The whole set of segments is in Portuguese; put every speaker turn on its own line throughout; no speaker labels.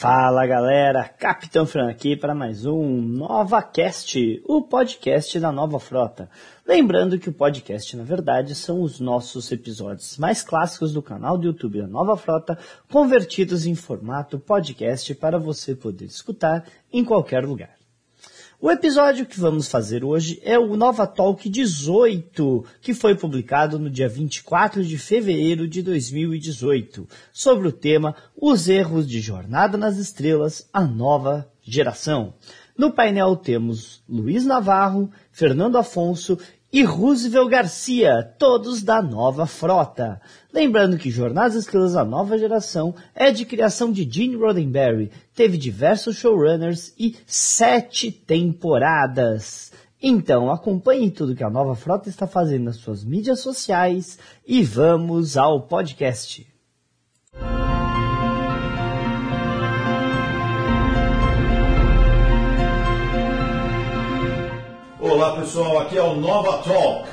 Fala galera, Capitão Fran aqui para mais um Nova Cast, o podcast da Nova Frota. Lembrando que o podcast, na verdade, são os nossos episódios mais clássicos do canal do YouTube da Nova Frota, convertidos em formato podcast para você poder escutar em qualquer lugar. O episódio que vamos fazer hoje é o Nova Talk 18, que foi publicado no dia 24 de fevereiro de 2018, sobre o tema Os erros de Jornada nas Estrelas, a nova geração. No painel temos Luiz Navarro, Fernando Afonso e Roosevelt Garcia, todos da nova frota. Lembrando que Jornadas Estrelas da Nova Geração é de criação de Gene Roddenberry, teve diversos showrunners e sete temporadas. Então acompanhe tudo que a nova frota está fazendo nas suas mídias sociais e vamos ao podcast.
Olá pessoal, aqui é o Nova Talk.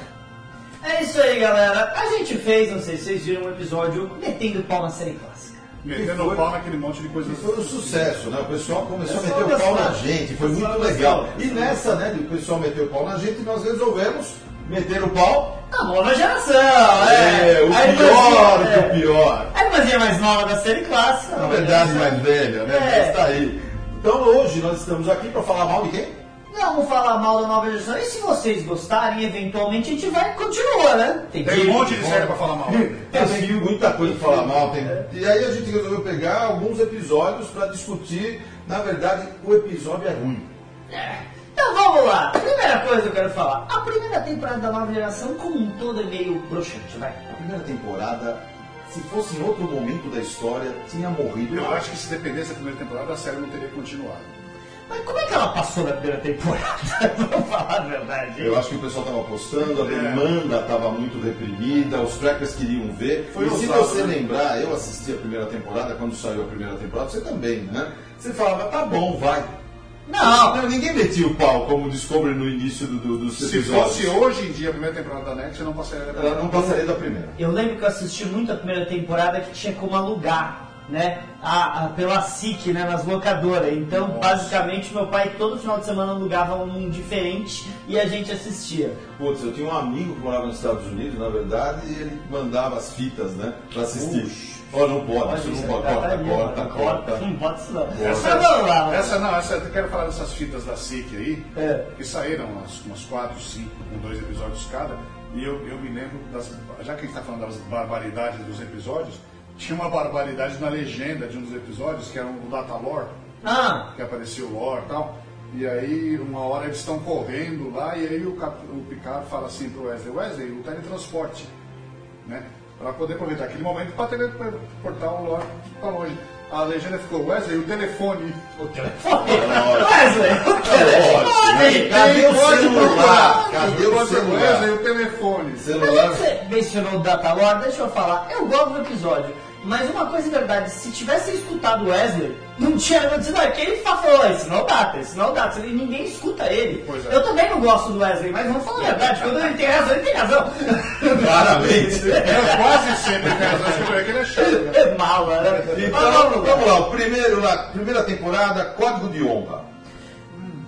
É isso aí, galera. A gente fez, não sei se vocês viram um episódio metendo pau na série clássica.
Metendo o pau naquele monte de coisas.
Foi um sucesso, né? O pessoal começou a
Pessoal
meter o pau na gente, foi muito
Pessoal
legal. E nessa, né, do pessoal meter o pau na gente, nós resolvemos meter o pau.
A nova geração, é.
É, o
A
pior
irmãzinha-
do pior.
A irmãzinha mais nova da série clássica.
Na verdade, mais velha, né?
É.
Mas tá aí. Então hoje nós estamos aqui para falar mal de quem?
Não vamos falar mal da nova geração. E se vocês gostarem, eventualmente a gente vai continuar, né?
Tem um monte de série pra falar mal.
Tem muita coisa para falar mal. Tem... E aí a gente resolveu pegar alguns episódios para discutir. Na verdade, o episódio é ruim.
Então vamos lá. Primeira coisa que eu quero falar. A primeira temporada da nova geração, como um todo, é meio broxante, vai.
A primeira temporada, se fosse em outro momento da história, tinha morrido.
Eu acho que se dependesse da primeira temporada, a série não teria continuado.
Mas como é que ela passou na primeira temporada? Vamos falar a verdade.
Eu acho que o pessoal estava apostando, a
É.
demanda estava muito reprimida, os trackers queriam ver.
Foi
e se você
né?
lembrar, eu assisti a primeira temporada, quando saiu a primeira temporada, você também, né? Você falava, tá bom, vai.
Não,
ninguém metia o pau como Discovery no início do, do, dos
Se
episódios.
fosse hoje em dia a primeira temporada da Next, eu não passaria da
Ela não passaria da primeira.
Eu lembro que eu assisti muito a primeira temporada que tinha como alugar, né? A, a- pela SIC, né? Nas locadoras. Então,
Nossa.
basicamente, meu pai todo final de semana alugava um diferente e a gente assistia.
Putz, eu tinha um amigo que morava nos Estados Unidos, na verdade, e ele mandava as fitas, né? Pra assistir.
Puxa.
Ó, não pode, isso não pode, corta, corta, corta.
Não pode isso não.
Essa,
lá.
essa não, essa, eu quero falar dessas fitas da SIC aí,
É.
que saíram umas, umas 4, 5, com dois episódios cada, e eu, eu me lembro, das, já que a gente está falando das barbaridades dos episódios, tinha uma barbaridade na legenda de um dos episódios, que era o Data Lore,
Ah,
que apareceu o lore e tal. E aí, uma hora eles estão correndo lá, e aí o, cap, o Picard fala assim pro Wesley, Wesley, o teletransporte, né? Pra poder aproveitar aquele momento para teleportar o lore pra longe. A legenda ficou, Wesley, o telefone.
o telefone. Wesley, o telefone.
Cadê o celular? Cadê o celular?
Wesley, o telefone.
Mas
Celular.
você mencionou o Data Lore, deixa eu falar. Eu gosto do episódio, mas uma coisa é verdade, se tivesse escutado o Wesley, não tinha acontecido aquele ele falou, esse não é Data, esse não é o Data, e ninguém escuta ele.
É.
Eu também não gosto do Wesley, mas vamos falar a verdade, quando ele tem razão, ele tem razão.
Claramente.
É quase sempre tem razão, acho que é ele é chato. né?
É mala, né?
Então,
vamos lá.
primeiro, lá, primeira temporada, Código de Honra.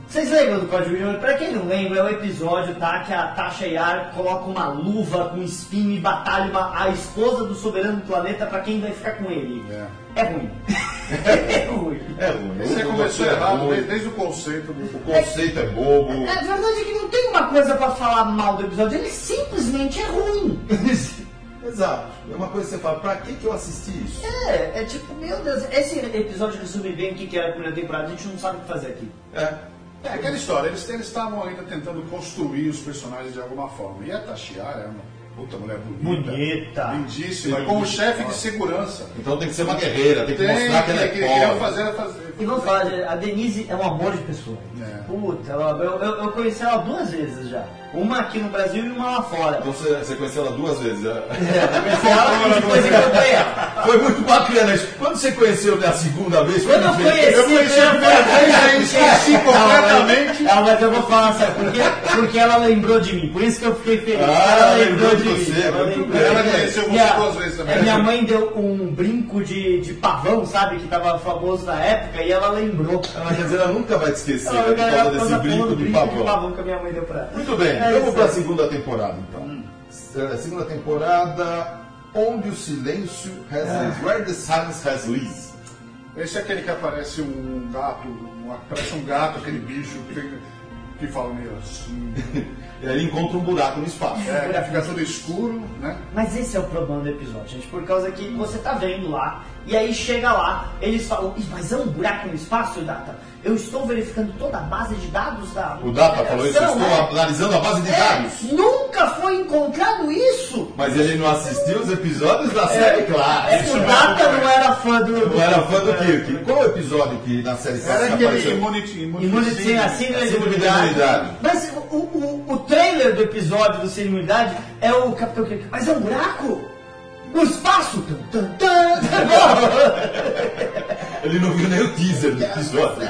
Vocês lembram do Código de Honra? Pra quem não lembra, é o episódio tá, que a Tasha Yar coloca uma luva com espinho e batalha uma- a esposa do soberano do planeta pra quem vai ficar com ele.
É.
É ruim. é ruim.
É ruim.
Você começou
é
errado desde, desde o conceito do.
O conceito é bobo.
É verdade que não tem uma coisa pra falar mal do episódio, ele simplesmente é ruim.
Exato. É uma coisa que você fala, pra que, que eu assisti isso?
é, é tipo, meu Deus, esse episódio resume bem o que que era a primeira temporada, a gente não sabe o que fazer aqui.
É.
É aquela história, eles eles estavam ainda tentando construir os personagens de alguma forma. E a Tashiara é uma puta mulher bonita.
Bonita.
Lindíssima,
Sim.
como chefe de segurança.
Então tem que ser uma guerreira, tem que
Tem,
mostrar que ela é
que-
pobre.
fazer fazer.
E vamos falar, a Denise é um amor de pessoa.
É.
Puta, ela- eu, eu, eu conheci ela duas vezes já. Uma aqui no Brasil e uma lá fora.
Então você, você conheceu ela duas vezes. né?
É, eu conheci ela e depois encontrei ela.
Foi muito bacana isso. Quando você conheceu a segunda vez,
Quando eu conheci,
Eu conheci a primeira vez, aí esqueci completamente.
Ela, mas eu vou falar, sabe por quê? Porque ela lembrou de mim, por isso que eu fiquei feliz.
Ah,
ela
lembrou de você,
ela
muito
lembrou.
bem.
Ela conheceu você
Minha-
duas vezes também.
é, minha mãe deu um brinco de, de pavão, sabe? Que tava famoso na época ela lembrou.
Ah, quer dizer, ela nunca vai te esquecer
Ela
né, por causa
ela
desse brinco de pavão.
pavão que a minha mãe deu pra ela.
Muito bem,
É
vamos para a segunda temporada então. Eh, Segunda temporada, Onde o Silêncio has
Ah.
Where the Silence has Liz.
Esse é aquele que aparece um gato, um, aparece um gato, aquele bicho que, que fala meio assim.
E aí ele encontra um buraco no espaço.
É, fica tudo escuro, né?
Mas esse é o problema do episódio, gente, por causa que você tá vendo lá, e aí chega lá, eles falam, "Ih, mas é um buraco no espaço, Data? Eu estou verificando toda a base de dados da.
O Data falou isso, eu estou
né?
analisando a base de
É,
dados.
nunca foi encontrado isso!
Mas ele não assistiu os episódios da série clássica.
É que o Data não era fã do.
Não era fã do Kirk. Qual o episódio que na série
Era
clássica
aquele
apareceu?
Immunity,
Imunidade
Immunity
sem a síndrome de
síndrome de
imunidade.
imunidade.
Mas o, o, o trailer do episódio do Sem Imunidade é o Capitão Kirk. Mas é um buraco! No espaço! Tum, tum, tum.
Ele não viu nem o teaser do episódio.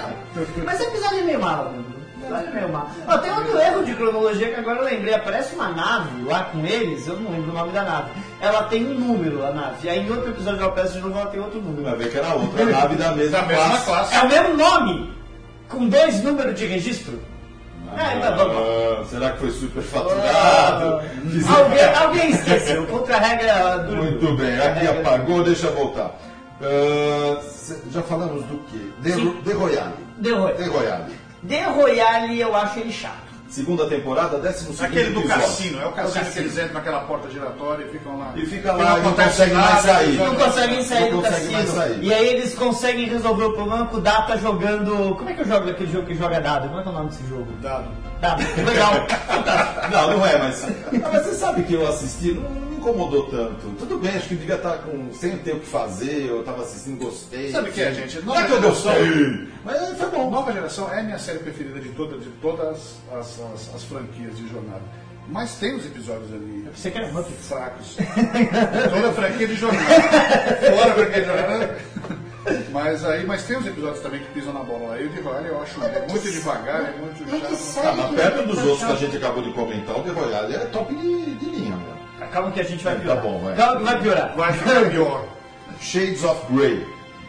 Mas o episódio é meio malo, né? O episódio é meio malo. Ó, tem outro erro de cronologia que agora eu lembrei. Aparece uma nave lá com eles, eu não lembro o nome da nave. Ela tem um número, a nave. Aí em outro episódio ela aparece de novo, ela tem outro número.
Vai ver que era outra nave da mesma
da mesma
classe.
classe.
É o mesmo nome, com dois números de registro.
Ah, será que foi superfaturado? Fizeram-
Alguém, alguém esqueceu, contra a regra do.
Muito bem, aqui apagou, deixa eu voltar. Ah, cê- já falamos do quê? De,
Sim.
de Royale.
The Royale.
De Royale.
The Royale eu acho ele chato.
Segunda temporada, décimo segundo
Aquele do
episódio.
cassino, é o cassino,
cassino.
que eles entram naquela porta giratória e ficam lá.
E fica
não
lá e não consegue mais sair.
Não conseguem sair
Não
do
consegue mais
cassino.
sair.
E aí eles conseguem resolver o problema com o Data jogando. Como é que eu jogo aquele jogo que joga dado? Como é que é o nome desse jogo?
Dado.
Dado. Legal.
Não, não é, mas. Ah, mas você sabe que eu assisti, não me incomodou tanto. Tudo bem, acho que devia estar com, sem ter o que fazer, eu estava assistindo, gostei.
Sabe o que é, gente?
Não é que eu gostei, mas foi bom.
Nova Geração é a minha série preferida de, toda, de todas as, as, as franquias de jornada. Mas tem os episódios ali
Você quer Muppet?
fracos. Toda franquia de jornada. Fora franquia de jornada. Mas aí, mas tem os episódios também que pisam na bola. Aí o de Royale eu acho muito devagar, é muito
Mas que
chato.
Ah, mas
que
perto
é
dos outros que a gente acabou de comentar, o The Royale é top de, de linha, meu.
Calma que a gente vai
Tá
piorar.
bom, vai.
Calma que vai piorar.
Vai ficar pior.
Shades of Grey.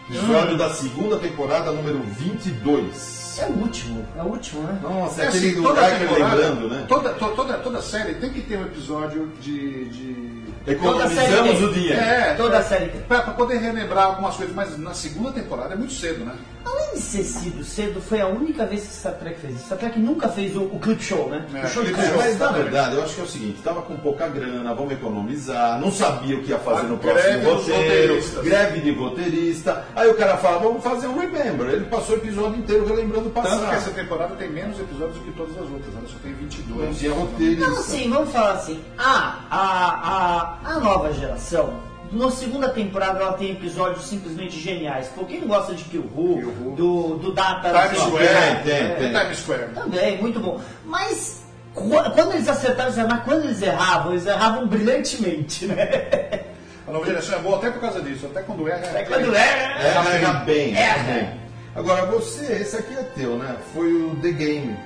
Episódio
Hum.
da segunda temporada, número 22.
É o último. É o último, né?
Nossa,
É
é aquele
assim,
Riker
temporada,
lembrando, né?
Toda, to- toda, toda série tem que ter um episódio de. de...
Toda série
Economizamos o dinheiro.
É,
Toda a série tem.
Pra, pra poder relembrar algumas coisas, mas na segunda temporada é muito cedo, né?
Além de ser sido cedo, foi a única vez que Star Trek fez isso. Star Trek nunca fez o, o clip show, né?
É,
o show de
clip show.
Mas na verdade, eu acho que é o seguinte, tava com pouca grana, vamos economizar, não sabia o que ia fazer
A
no
greve
próximo roteiro, greve de roteirista. Aí o cara fala, vamos fazer um remember. Ele passou o episódio inteiro relembrando o
Tanto que essa
passado.
temporada tem menos episódios do que todas as outras, ela só tem 22.
Não tinha roteirista.
Não, assim, vamos falar assim. Ah, a, a, a nova geração, na segunda temporada ela tem episódios simplesmente geniais. Pô, quem não gosta de Kill Who,
Kill Who.
do, do Data...
Times
o
Square,
quê,
tem,
é,
tem.
Times Square.
Também, muito bom. Mas qu- quando eles acertaram, mas quando eles erravam, eles erravam brilhantemente, né?
A nova geração é boa até por causa disso, até quando erra.
É quando erra...
É, erra bem,
Erra.
erra bem. Agora você, esse aqui é teu, né? Foi o The Game.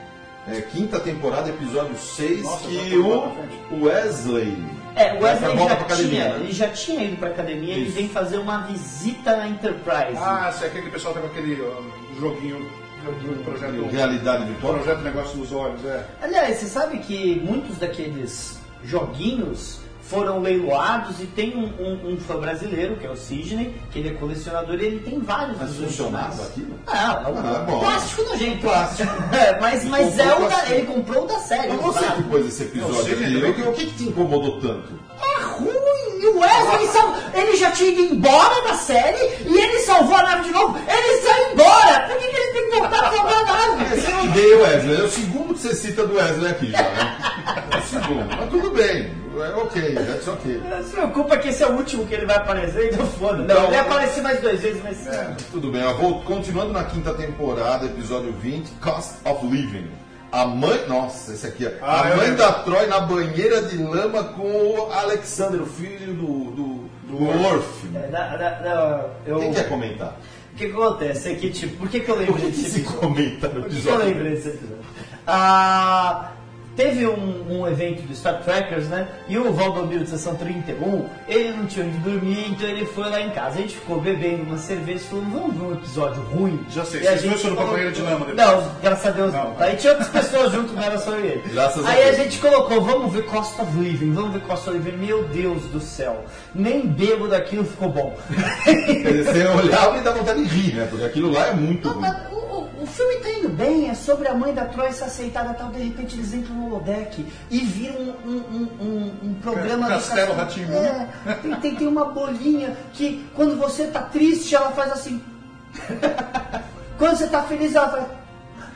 É, quinta temporada, episódio 6,
Nossa,
que
já
o Wesley.
É, o Wesley
volta
já,
academia,
tinha,
né?
ele já tinha ido pra academia, ele vem fazer uma visita na Enterprise.
Ah, se aquele pessoal tá com aquele ó, joguinho do projeto,
Realidade virtual.
projeto Negócio dos Olhos, é.
Aliás, você sabe que muitos daqueles joguinhos foram leiloados e tem um, um- um fã brasileiro, que é o Sidney, que ele é colecionador e ele tem vários
Mas funcionava aquilo?
Ah, é um
Ah, bom.
plástico nojento.
Plástico.
É, mas mas é
o
da, ele comprou o da série.
Mas você que pôs esse episódio
Não,
aqui, o que, o que que te incomodou tanto?
É ruim! E o Wesley sal... ele já tinha ido embora da série e ele salvou a nave de novo. Ele saiu embora! Por que, que ele tem que voltar pra salvar a nave?
Você odeia o Wesley, é o segundo que você cita do Wesley aqui já, né? É o segundo, mas tudo bem, é ok, that's ok.
Não se preocupa que esse é o último que ele vai aparecer, então foda.
Não.
Ele vai aparecer mais duas vezes, mas.
É, tudo bem, ó, vou, continuando na quinta temporada, episódio 20, Cost of Living. A mãe. Nossa, esse aqui é.
Ah,
a
eu
mãe da Troy na banheira de lama com o Alexander, o filho do, do, do Worf.
É, eu...
Quem quer comentar?
O que, que acontece é que, tipo, por que, que eu lembro desse
se
episódio?
comenta no
Por que, que eu lembro desse episódio? Ah, Teve um, um evento do Star Trekkers, né? E o Valdomiro de sessão 31, ele não tinha onde dormir, então ele foi lá em casa. A gente ficou bebendo uma cerveja e falou, vamos ver um episódio ruim.
Já sei,
E a
vocês dois foram banheiro de lama depois.
Não, graças a Deus não.
Não.
Aí tinha outras pessoas junto, não era só ele.
Graças a
Aí a
Deus.
gente colocou, vamos ver Costa of Living, vamos ver Costa of Living. Meu Deus do céu, nem bêbado daquilo ficou bom.
Você olhava e dá vontade de rir, né? Porque aquilo lá é muito ruim.
O, filme tá indo bem, é sobre a mãe da Troy ser aceitada tal, de repente eles entram no holodeck e viram um, um, um, um- programa
Castelo Rá-Tim-Bum.
É, tem, tem, uma bolinha que quando você tá triste, ela faz assim. quando você tá feliz, ela faz.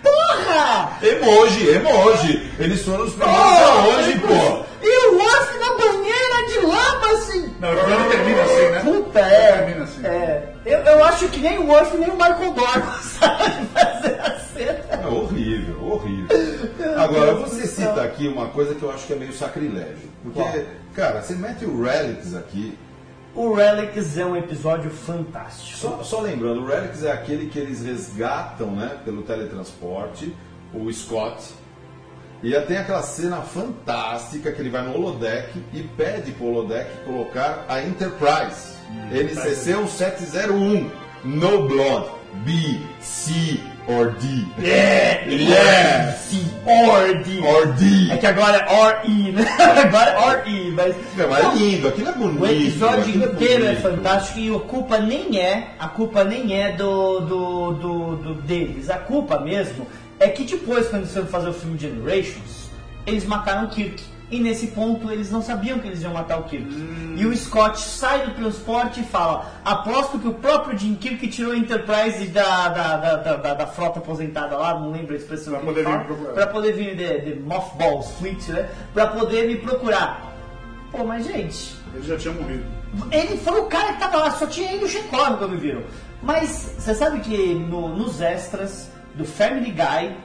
Porra!
Emoji, emoji. Eles foram os primeiros
Oh,
hoje, pô.
E o Wolf na banheira de lama, assim!
Não, o programa termina assim, né?
Puta, é.
Termina assim.
é. Eu, eu acho que nem o Wolf nem o Michael Dorman sabe
horrível. Agora, você cita aqui uma coisa que eu acho que é meio sacrilégio. Porque,
Qual?
cara, você mete o Relics aqui.
O Relics é um episódio fantástico.
Só, só lembrando, o Relics é aquele que eles resgatam, né, pelo teletransporte, o Scott. E tem aquela cena fantástica que ele vai no holodeck e pede pro holodeck colocar a Enterprise. NCC 1701. No Blood. B, C or D.
É,
Yeah!
Sim, or D.
Or D.
É que agora é or I, né? Agora é or I, mas.
Não, é lindo, aquilo é bonito.
O episódio
aquilo
inteiro é
bonito.
fantástico e a culpa nem é, a culpa nem é do, do, do, do- deles. A culpa mesmo é que depois, quando eles foram fazer o filme Generations, eles mataram o Kirk. E nesse ponto eles não sabiam que eles iam matar o Kirk. E o Scott sai do transporte e fala: aposto que o próprio Jim Kirk tirou a Enterprise da, da, da, da, da- frota aposentada lá, não lembro a expressão
Pra poder vir
fala,
procurar.
pra poder vir de, de Mothballs Fleet, né? Pra poder me procurar. Pô, mas gente,
Ele já tinha morrido.
ele foi o cara que tava lá, só tinha ele e o Chekhov quando viram. Mas você sabe que no- nos extras do Family Guy,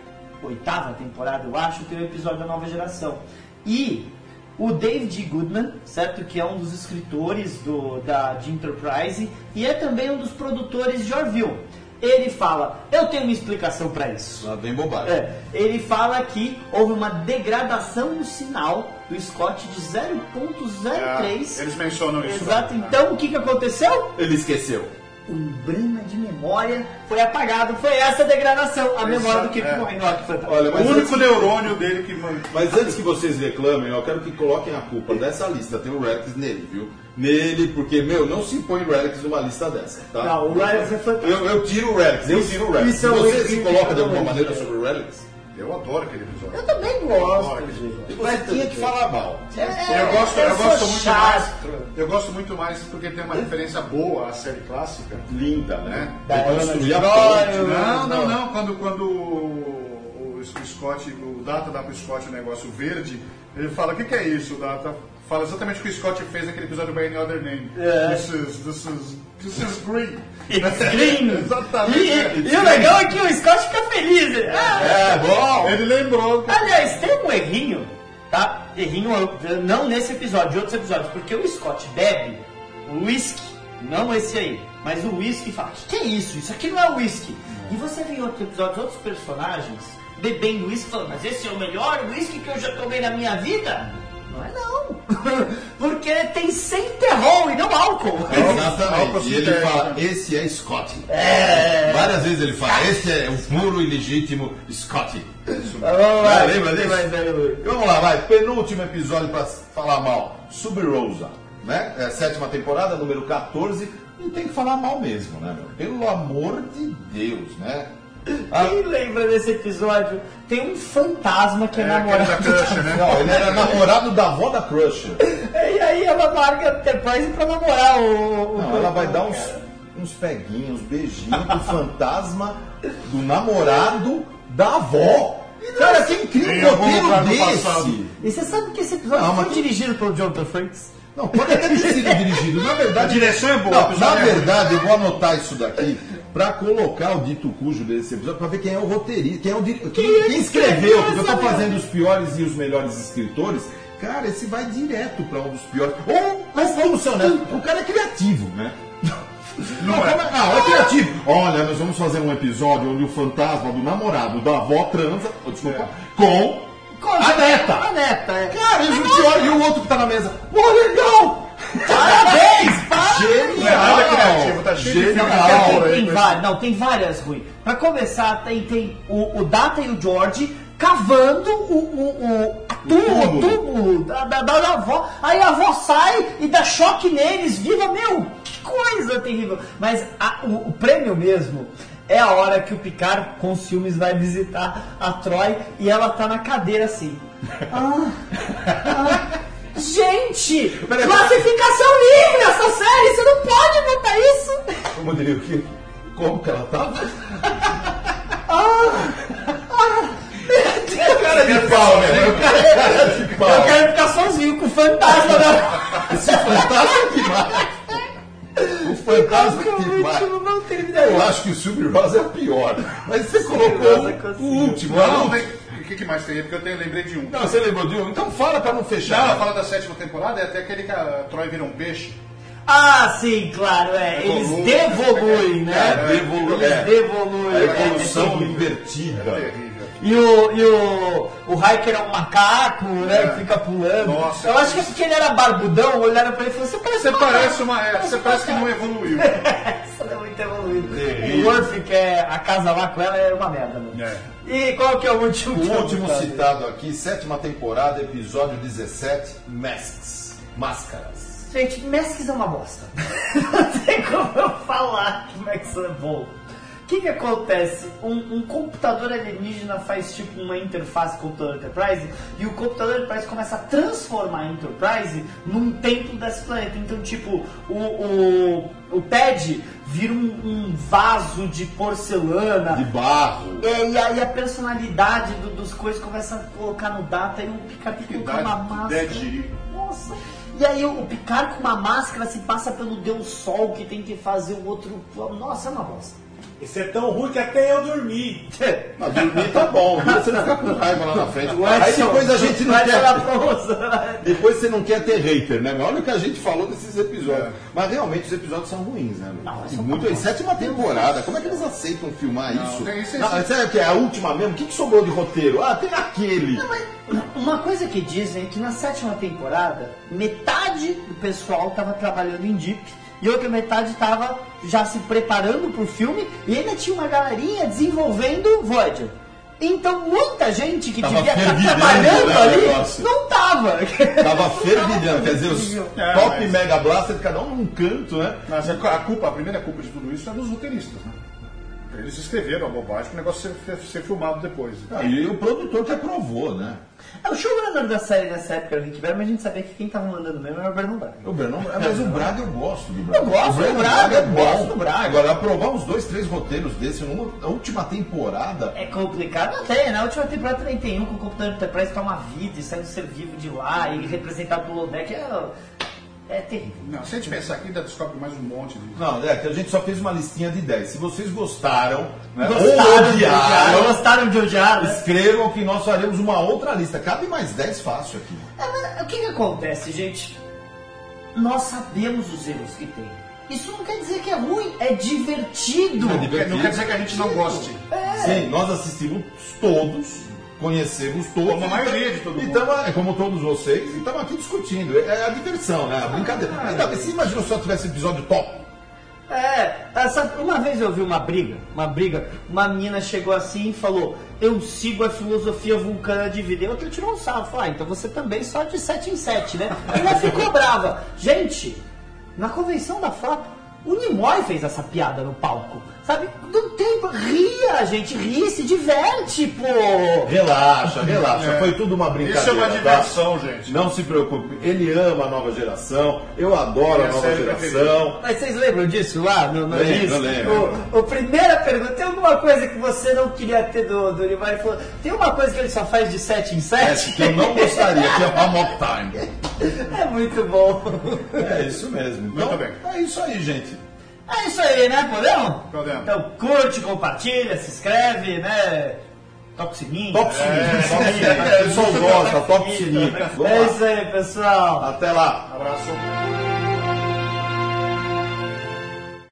oitava temporada, eu acho, tem um episódio da nova geração. E o David Goodman, certo? Que é um dos escritores do, da, de Enterprise e é também um dos produtores de Orville. Ele fala, eu tenho uma explicação para isso.
Lá vem bobagem.
É, ele fala que houve uma degradação no sinal do Scott de 0.03.
É, eles mencionam isso.
Exato,
né?
então o que, que aconteceu?
Ele esqueceu.
Um brama de memória foi apagado. Foi essa degradação, a memória do
é.
Olha que.
Olha,
O único
antes,
neurônio dele que. man-
mas antes que vocês reclamem, eu quero que coloquem a culpa dessa lista. Tem o Relics nele, viu? Nele, porque, meu, não se põe Relics numa lista dessa, tá?
Não, o Relics é fantástico.
Eu, eu tiro o Relics, eu tiro o Relics.
Isso é um
Você se
equívoco
coloca de alguma
totalmente,
maneira
é.
sobre o Relics?
Eu adoro aquele episódio.
Eu também gosto,
Olha,
gente.
E você tinha que falar mal.
É,
Eu gosto,
eu
eu gosto muito mais. Eu gosto muito mais porque tem uma referência boa à série clássica.
Linda, né?
Da
Depois
Ana
subir a
de
ponte.
Troia,
Não, não,
não.
não. Quando, quando o, o Scott, o Data dá pro Scott o negócio verde, ele fala, o que, que é isso, Data? Fala exatamente o que o Scott fez naquele episódio By Any Other Name.
É.
This is, this is, is green.
It's green.
Exatamente.
E,
é.
e o legal é que o Scott fica feliz. Ah,
É, bom!
Ele lembrou. que-
Aliás, tem um errinho, tá? Errinho não nesse episódio, outros episódios, porque o Scott bebe o whisky, não esse aí, mas o whisky fala: que, que é isso? Isso aqui não é whisky. E você vê em outros episódios outros personagens bebendo whisky falando: mas esse é o melhor whisky que eu já tomei na minha vida? Não é não. porque tem sem terror e não álcool.
Exatamente. E ele fala, esse é Scott.
É.
Várias vezes ele fala, esse é o puro e legítimo Scott.
Vamos
Vai, lembra disso?
Vai, vai, vai.
Vamos lá, vai. Penúltimo episódio pra falar mal. Sub Rosa, né? É, sétima temporada, número 14. E tem que falar mal mesmo, né, meu? Pelo amor de Deus, né? Ah,
Quem lembra desse episódio? Tem um fantasma que é,
É,
namorado.
da crush, né?
não, ele era namorado da avó da Crusher.
E aí ela marca a Enterprise pra namorar o. o-
Não, ela vai dar uns, uns peguinhos, uns beijinhos pro fantasma do namorado da avó. Cara,
Em
um
algum lugar
roteiro desse?
E você sabe que esse episódio
Não,
foi
mas-
dirigido pelo Jonathan Frakes?
Não, pode até ter sido dirigido. Na verdade,
A direção é boa,
Não, na
é ruim.
verdade, eu vou anotar isso daqui pra colocar o dito cujo desse episódio pra ver quem é o roteirista, quem é o quem,
Quem
quem
escreveu
porque eu tô
essa
fazendo os piores e os melhores escritores. Cara, esse vai direto pra um dos piores. Ou, mas ser honestos, o cara é criativo, né?
Não
Não,
é.
como não, é criativo. Olha, nós vamos fazer um episódio onde o fantasma do namorado da avó transa, oh, desculpa, com A neta!
A neta, é.
Cara, e o George e o outro que tá na mesa. Pô, legal!
Parabéns!
É nada criativo, tá cheio de filme
Genial.
de
Tem, tem
com
várias, não, tem várias ruins. Pra começar, tem, tem o, o Data e o George cavando o, o, o, tubo, o
túmulo.
túmulo da, da, da- avó. Aí a avó sai e dá choque neles, viva, meu, que coisa terrível. Mas a- o, o prêmio mesmo é a hora que o Picard com ciúmes vai visitar a Troy e ela tá na cadeira assim. Ah, ah, gente,
Peraí,
classificação livre essa série, você não pode botar isso.
Como diria o quê? Como que ela tava? Cara de pau, né? Cara de pau.
Eu quero ficar sozinho com o fantasma da.
Esse fantasma é demais. O fantasma é demais.
não tem
Eu acho que o Silvio Rosa é o pior. Mas você colocou o
conseguiu.
último.
Não, não tem. O que, que mais tem aí? Porque eu tenho, lembrei de um.
Não, você lembrou de um? Então fala pra não
Não, ela
fechar.
fala da sétima temporada, é até aquele que a Troy vira um peixe.
Ah, sim, claro, é. Eles
Evolui.
devoluem, né?
É, devolu-
Eles
é.
devoluem.
A
é,
evolução
é terrível. E o, e o, o Hiker é um macaco, né? Que fica pulando.
Nossa,
eu acho que é porque ele era barbudão, olharam pra ele e falaram: Você parece
Você
um
parece uma. é, Você parece que não evoluiu.
Essa é muito evoluída.
Terrível.
O Murphy, que é a casa lá com ela, era uma merda, mano.
É.
E qual que é o último?
O último citado aqui, sétima temporada, episódio 17, Masks. Máscaras.
Gente, Masks é uma bosta. Não tem como eu falar que Max é bom. O que que acontece? Um, um computador alienígena faz tipo uma interface com o computador Enterprise e o computador Enterprise começa a transformar a Enterprise num templo desse planeta. Então, tipo, o, o, o Ted vira um, um vaso de porcelana.
De barro.
É, e aí a personalidade do- dos coisas começa a colocar no data e o Que colocar uma máscara. Nossa! E aí o Picard com uma máscara se passa pelo Deus Sol que tem que fazer o outro. Nossa, é uma bosta.
Isso é tão ruim que até eu dormi.
Mas dormir tá bom, viu? Você não fica com raiva lá na frente. Aí
Edson,
depois a gente não quer. Depois você não quer ter hater, né? Mas olha o que a gente falou desses episódios.
É.
Mas realmente os episódios são ruins, né?
Não,
E muito aí. Sétima temporada. Como é que eles aceitam filmar
Não,
isso?
tem isso,
Não,
isso.
sabe o que é a última mesmo? O que, que sobrou de roteiro? Ah, tem aquele.
Uma coisa que dizem é que na sétima temporada, metade do pessoal estava trabalhando em Deep e outra metade estava já se preparando pro filme e ainda tinha uma galerinha desenvolvendo Voyager. Então muita gente que
Tava
devia estar
fervilhando,
trabalhando
né, o
ali
negócio.
não tava.
Tava fervilhando, quer dizer, os
É,
top
mas-
Mega Blaster, cada um num canto, né?
Mas a a culpa, a primeira culpa de tudo isso é dos roteiristas, né? Eles escreveram a bobagem para o negócio ser, ser filmado depois.
Ah, e o produtor que aprovou, né?
É, O showrunner da série nessa época era o Rick Berman, mas a gente sabia que quem tava mandando mesmo era o Brandon Braga.
O Breno, mas o Braga eu gosto do Braga.
Eu gosto
o Breno
do Braga,
é
eu gosto do Braga.
Agora, aprovar uns dois, três roteiros desse numa última temporada.
É complicado até, na última temporada também tem um com o computador Enterprise que é uma vida e sai um ser vivo de lá e representado pelo Lodeck é, é terrível.
Não, se a gente pensar aqui, ainda descobre mais um monte de.
Não, é que a gente só fez uma listinha de 10. Se vocês gostaram, né, ou
Gostaram de odiar,
odiaram,
gostaram de odiar, né?
escrevam que nós faremos uma outra lista. Cabe mais 10 fácil aqui.
É, o que, que acontece, gente? Nós sabemos os erros que tem. Isso não quer dizer que é ruim, é divertido.
É divertido.
Não quer dizer que a gente não goste.
Sim, nós assistimos todos, conhecemos todos.
Como a maioria de todo
e
mundo.
tamo- é como todos vocês, e estamos aqui discutindo. É, é a diversão, né? A brincadeira. Ainda bem, você imagina se só tivesse episódio top?
É, essa- uma vez eu vi uma briga, uma briga, uma menina chegou assim e falou, eu sigo a filosofia vulcana de vida. E outra tirou um sarro, falou, ah, então você também só de 7 em 7, né? E ela ficou brava. Gente, na convenção da frota, o Nimoy fez essa piada no palco. Sabe? Não tem. Ria, gente, ri, se diverte, pô!
Relaxa, relaxa.
É.
Foi tudo uma brincadeira.
Isso é uma
tá?
diversão, gente.
Não se preocupe. Ele ama a nova geração. Eu adoro
Minha
a nova geração.
Mas vocês lembram disso lá no, no
Lembro, lembro.
O, o primeira pergunta, tem alguma coisa que você não queria ter do, do? Ele falou, tem uma coisa que ele só faz de 7 em 7?
Essa que eu não gostaria, que é a Mock Time.
É muito bom.
É isso mesmo. Então,
Muito bem.
É isso aí, gente.
É isso aí, né? Podemos?
Podemos.
Então curte, compartilha, se inscreve, né? Toca o sininho.
Toca o sininho, toca o pessoal gosta, toca o sininho.
É isso aí, pessoal.
Até lá.
Abraço.